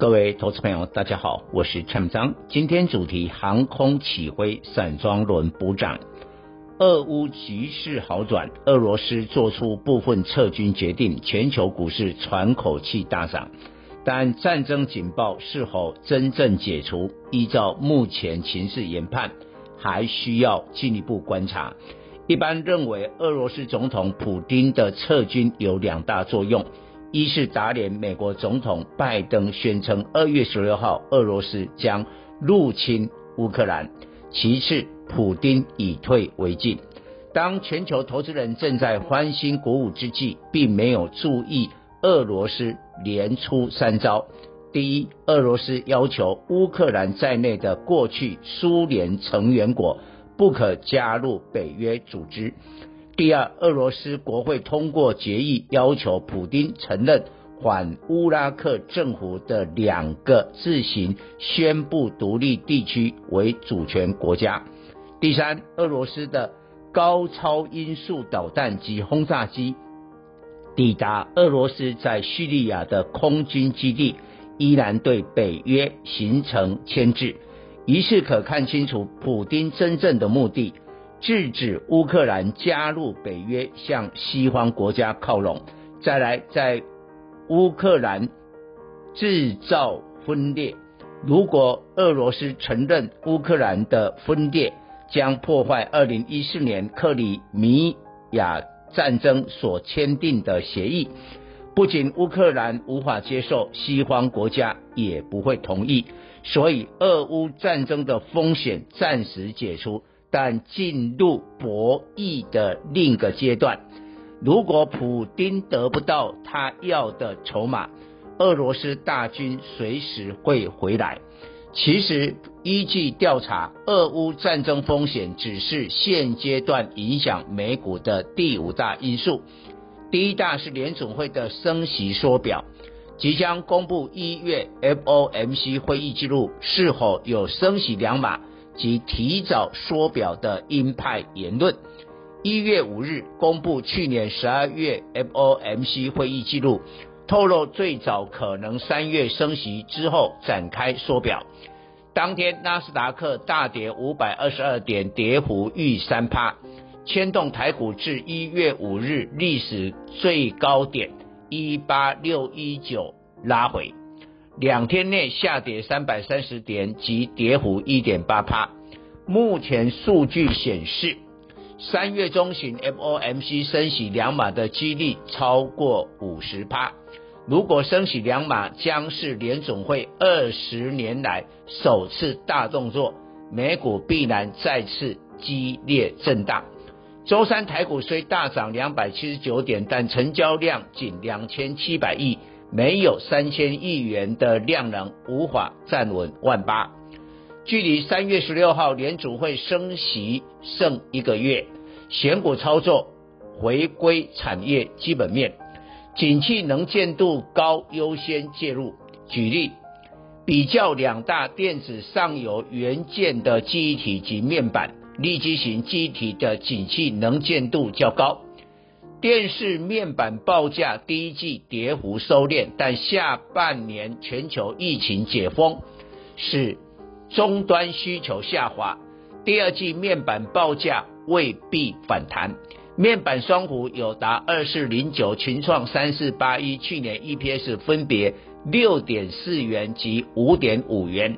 各位投资朋友，大家好，我是陈章。今天主题：航空起飞，散装轮补涨。俄乌局势好转，俄罗斯做出部分撤军决定，全球股市喘口气大涨。但战争警报是否真正解除？依照目前情势研判，还需要进一步观察。一般认为，俄罗斯总统普丁的撤军有两大作用：一是打脸美国总统拜登宣称二月十六号俄罗斯将入侵乌克兰；其次，普丁以退为进。当全球投资人正在欢欣鼓舞之际，并没有注意俄罗斯连出三招：第一，俄罗斯要求乌克兰在内的过去苏联成员国。不可加入北约组织。第二，俄罗斯国会通过决议，要求普丁承认反乌拉克政府的两个自行宣布独立地区为主权国家。第三，俄罗斯的高超音速导弹及轰炸机抵达俄罗斯在叙利亚的空军基地，依然对北约形成牵制。于是可看清楚普丁真正的目的，制止乌克兰加入北约，向西方国家靠拢。再来，在乌克兰制造分裂。如果俄罗斯承认乌克兰的分裂，将破坏二零一四年克里米亚战争所签订的协议。不仅乌克兰无法接受，西方国家也不会同意。所以，俄乌战争的风险暂时解除，但进入博弈的另一个阶段。如果普丁得不到他要的筹码，俄罗斯大军随时会回来。其实，依据调查，俄乌战争风险只是现阶段影响美股的第五大因素。第一大是联总会的升息缩表。即将公布一月 FOMC 会议记录，是否有升息两码及提早缩表的鹰派言论？一月五日公布去年十二月 FOMC 会议记录，透露最早可能三月升息之后展开缩表。当天纳斯达克大跌五百二十二点，跌幅逾三趴，牵动台股至一月五日历史最高点。一八六一九拉回，两天内下跌三百三十点，即跌幅一点八趴。目前数据显示，三月中旬 FOMC 升息两码的几率超过五十趴。如果升息两码，将是联总会二十年来首次大动作，美股必然再次激烈震荡。周三台股虽大涨两百七十九点，但成交量仅两千七百亿，没有三千亿元的量能，无法站稳万八。距离三月十六号联储会升息剩一个月，选股操作回归产业基本面，景气能见度高优先介入。举例，比较两大电子上游元件的记忆体及面板。利基型记忆体的景气能见度较高，电视面板报价第一季跌幅收敛，但下半年全球疫情解封，使终端需求下滑，第二季面板报价未必反弹。面板双虎有达二四零九、群创三四八一，去年 EPS 分别六点四元及五点五元。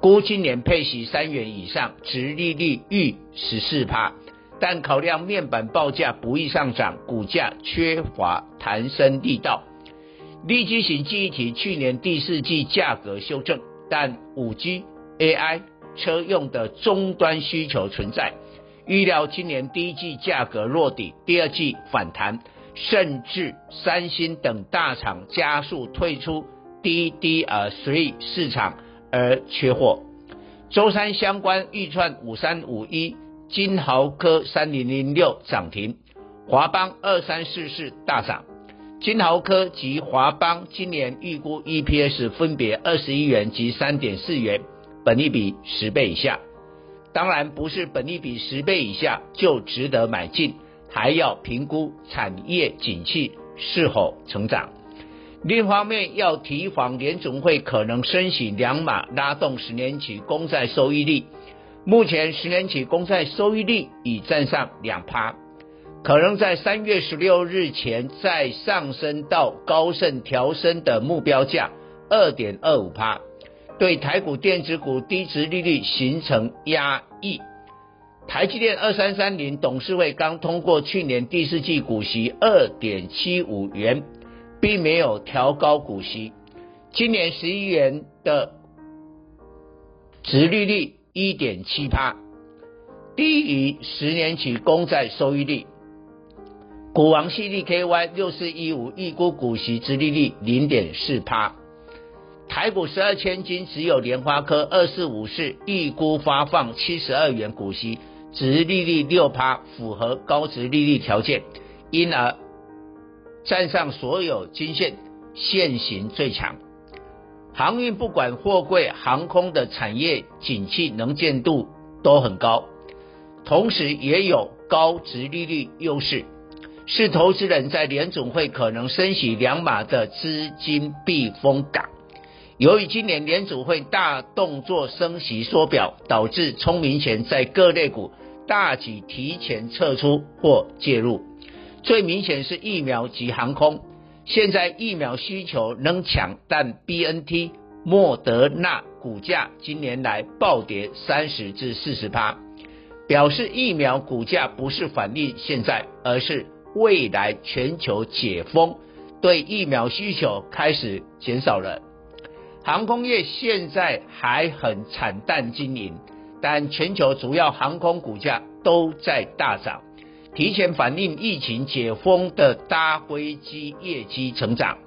估今年配息三元以上，殖利率逾十四趴，但考量面板报价不易上涨，股价缺乏弹升力道。利基型记忆体去年第四季价格修正，但五 G、AI 车用的终端需求存在，预料今年第一季价格落底，第二季反弹，甚至三星等大厂加速退出 DDR3 市场。而缺货。周三相关预创五三五一、金豪科三零零六涨停，华邦二三四四大涨。金豪科及华邦今年预估 EPS 分别二十一元及三点四元，本利比十倍以下。当然不是本利比十倍以下就值得买进，还要评估产业景气是否成长。另一方面，要提防联总会可能升息两码，拉动十年期公债收益率。目前十年期公债收益率已站上两趴，可能在三月十六日前再上升到高盛调升的目标价二点二五趴。对台股电子股低值利率形成压抑。台积电二三三零董事会刚通过去年第四季股息二点七五元，并没有调高股息。今年十一元的值利率一点七趴，低于十年期公债收益率。股王矽力 KY 六四一五预估股息殖利率零点四趴。台股十二千金只有莲花科二四五四预估发放七十二元股息，殖利率六趴，符合高殖利率条件，因而站上所有均线，线型最强。航运不管货柜、航空的产业景气能见度都很高，同时也有高殖利率优势，是投资人在联准会可能升息两码的资金避风港。由于今年联储会大动作升息缩表，导致聪明钱在各类股大举提前撤出或介入。最明显是疫苗及航空，现在疫苗需求仍强，但 BNT、莫德纳股价今年来暴跌三十至四十趴，表示疫苗股价不是反映现在，而是未来全球解封，对疫苗需求开始减少了。航空业现在还很惨淡经营，但全球主要航空股价都在大涨，提前反映疫情解封的搭飞机业绩成长。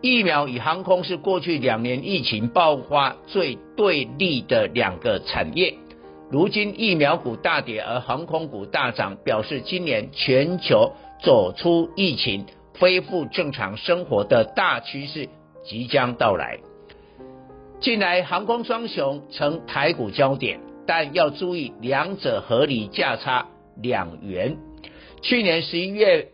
疫苗与航空是过去两年疫情爆发最对立的两个产业，如今疫苗股大跌，而航空股大涨，表示今年全球走出疫情、恢复正常生活的大趋势即将到来。近来航空双雄成台股焦点，但要注意两者合理价差两元。去年十一月，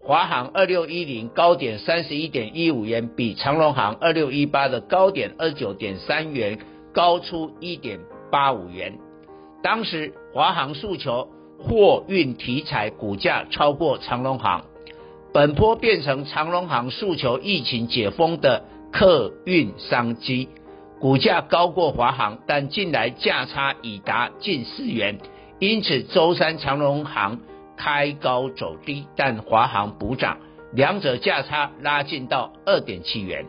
华航二六一零高点三十一点一五元，比长荣航二六一八的高点二九点三元高出一点八五元。当时华航诉求货运题材股价超过长荣航，本波变成长荣航诉求疫情解封的客运商机。股价高过华航，但近来价差已达近四元，因此周三长荣航开高走低，但华航补涨，两者价差拉近到二点七元。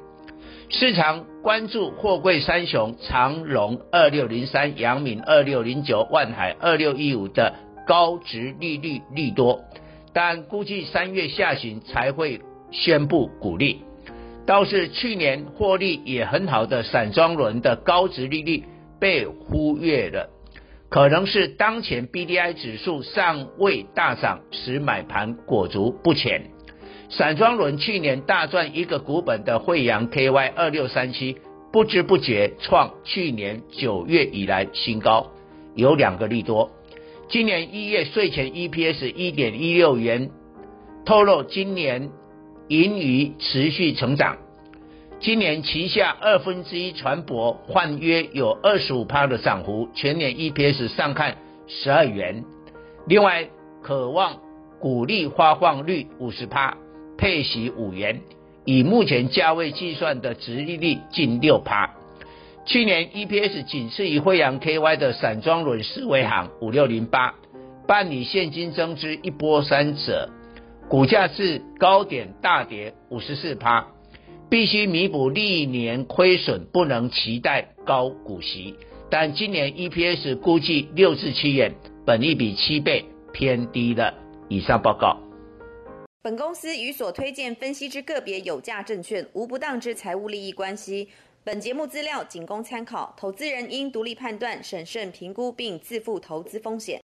市场关注货柜三雄长荣二六零三、阳明二六零九、万海二六一五的高值利率利多，但估计三月下旬才会宣布股利。倒是去年获利也很好的散装轮的高值利率被忽略了，可能是当前 BDI 指数尚未大涨，使买盘裹足不前。散装轮去年大赚一个股本的惠阳 KY 二六三七，不知不觉创去年九月以来新高，有两个利多。今年一月税前 EPS 一点一六元，透露今年。盈余持续成长，今年旗下二分之一船舶换约有二十五趴的涨幅，全年 EPS 上看十二元。另外，渴望股利发放率五十趴，配息五元，以目前价位计算的殖利率近六趴。去年 EPS 仅次于惠阳 KY 的散装轮四维行五六零八，办理现金增资一波三折。股价至高点大跌五十四趴，必须弥补历年亏损，不能期待高股息。但今年 EPS 估计六至七元，本益比七倍偏低了。以上报告。本公司与所推荐分析之个别有价证券无不当之财务利益关系。本节目资料仅供参考，投资人应独立判断、审慎评估并自负投资风险。